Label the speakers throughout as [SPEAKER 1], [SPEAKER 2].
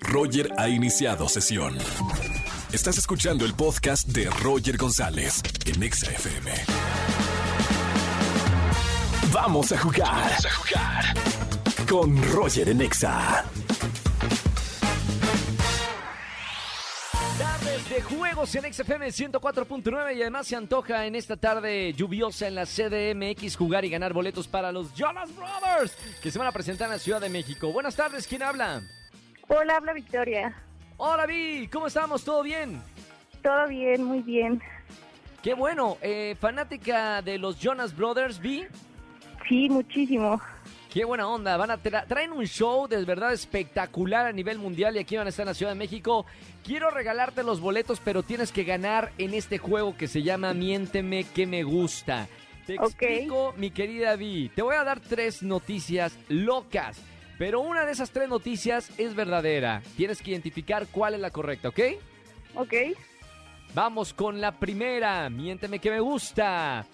[SPEAKER 1] Roger ha iniciado sesión. Estás escuchando el podcast de Roger González en Exa FM. Vamos a jugar. Vamos a jugar. Con Roger en Exa.
[SPEAKER 2] Tardes de juegos en XFM 104.9 y además se antoja en esta tarde lluviosa en la CDMX jugar y ganar boletos para los Jonas Brothers que se van a presentar en la Ciudad de México. Buenas tardes, ¿quién habla?
[SPEAKER 3] Hola, habla Victoria.
[SPEAKER 2] Hola Vi, ¿cómo estamos? ¿Todo bien?
[SPEAKER 3] Todo bien, muy bien.
[SPEAKER 2] Qué bueno, eh, fanática de los Jonas Brothers, Vi.
[SPEAKER 3] Sí, muchísimo.
[SPEAKER 2] Qué buena onda, van a tra- traen un show de verdad espectacular a nivel mundial y aquí van a estar en la Ciudad de México. Quiero regalarte los boletos, pero tienes que ganar en este juego que se llama Miénteme que me gusta. Te explico, mi querida Vi. Te voy a dar tres noticias locas, pero una de esas tres noticias es verdadera. Tienes que identificar cuál es la correcta, ¿ok?
[SPEAKER 3] Ok.
[SPEAKER 2] Vamos con la primera. Miénteme que me gusta.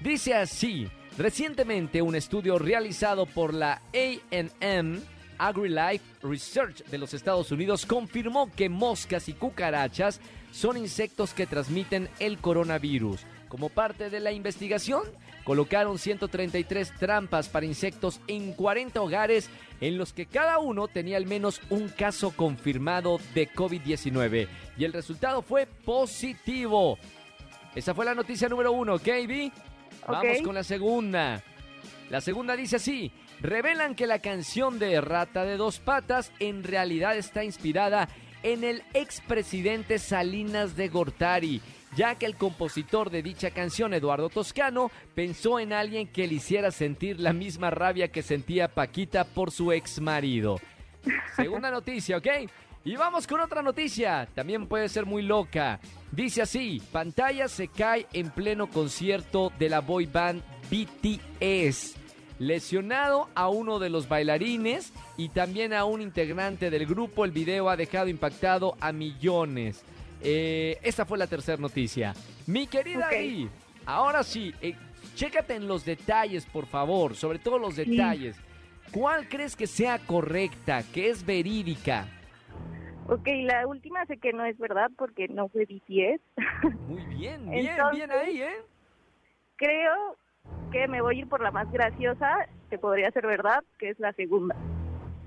[SPEAKER 2] Dice así. Recientemente un estudio realizado por la AM AgriLife Research de los Estados Unidos confirmó que moscas y cucarachas son insectos que transmiten el coronavirus. Como parte de la investigación, colocaron 133 trampas para insectos en 40 hogares en los que cada uno tenía al menos un caso confirmado de COVID-19 y el resultado fue positivo. Esa fue la noticia número uno, ¿ok, Vi? Vamos con la segunda. La segunda dice así, revelan que la canción de Rata de dos patas en realidad está inspirada en el expresidente Salinas de Gortari, ya que el compositor de dicha canción, Eduardo Toscano, pensó en alguien que le hiciera sentir la misma rabia que sentía Paquita por su ex marido. Segunda noticia, ¿ok? Y vamos con otra noticia, también puede ser muy loca. Dice así, pantalla se cae en pleno concierto de la boy band BTS. Lesionado a uno de los bailarines y también a un integrante del grupo, el video ha dejado impactado a millones. Eh, esta fue la tercera noticia. Mi querida. Ari, ahora sí, eh, chécate en los detalles, por favor, sobre todo los detalles. ¿Cuál crees que sea correcta, que es verídica?
[SPEAKER 3] Ok, la última sé que no es verdad porque no fue BTS.
[SPEAKER 2] Muy bien, bien,
[SPEAKER 3] Entonces-
[SPEAKER 2] bien ahí, ¿eh?
[SPEAKER 3] Creo que me voy a ir por la más graciosa, que podría ser verdad, que es la segunda.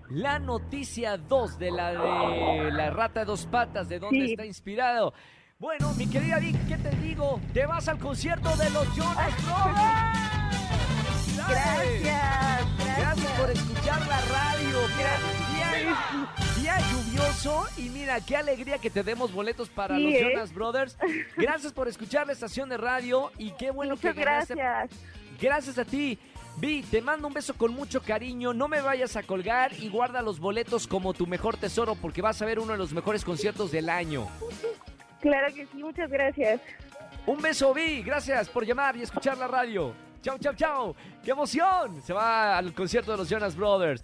[SPEAKER 2] La noticia 2 de la de la rata de dos patas, ¿de dónde
[SPEAKER 3] Sí.
[SPEAKER 2] está inspirado? Bueno, mi querida Vic, ¿qué te digo? Te vas al concierto de los Jonas Brothers.
[SPEAKER 3] Gracias,
[SPEAKER 2] Gracias
[SPEAKER 3] gracias.
[SPEAKER 2] por escuchar la radio. Mira, día, día lluvioso y mira, qué alegría que te demos boletos para
[SPEAKER 3] Sí,
[SPEAKER 2] los
[SPEAKER 3] ¿eh?
[SPEAKER 2] Jonas Brothers. Gracias por escuchar la estación de radio y qué bueno
[SPEAKER 3] Muchas
[SPEAKER 2] que ganaste.
[SPEAKER 3] gracias.
[SPEAKER 2] Gracias a ti. Vi, te mando un beso con mucho cariño. No me vayas a colgar y guarda los boletos como tu mejor tesoro porque vas a ver uno de los mejores conciertos del año.
[SPEAKER 3] Claro que sí, muchas gracias.
[SPEAKER 2] Un beso, Vi. Gracias por llamar y escuchar la radio. Chao, chao, chao. ¡Qué emoción! Se va al concierto de los Jonas Brothers.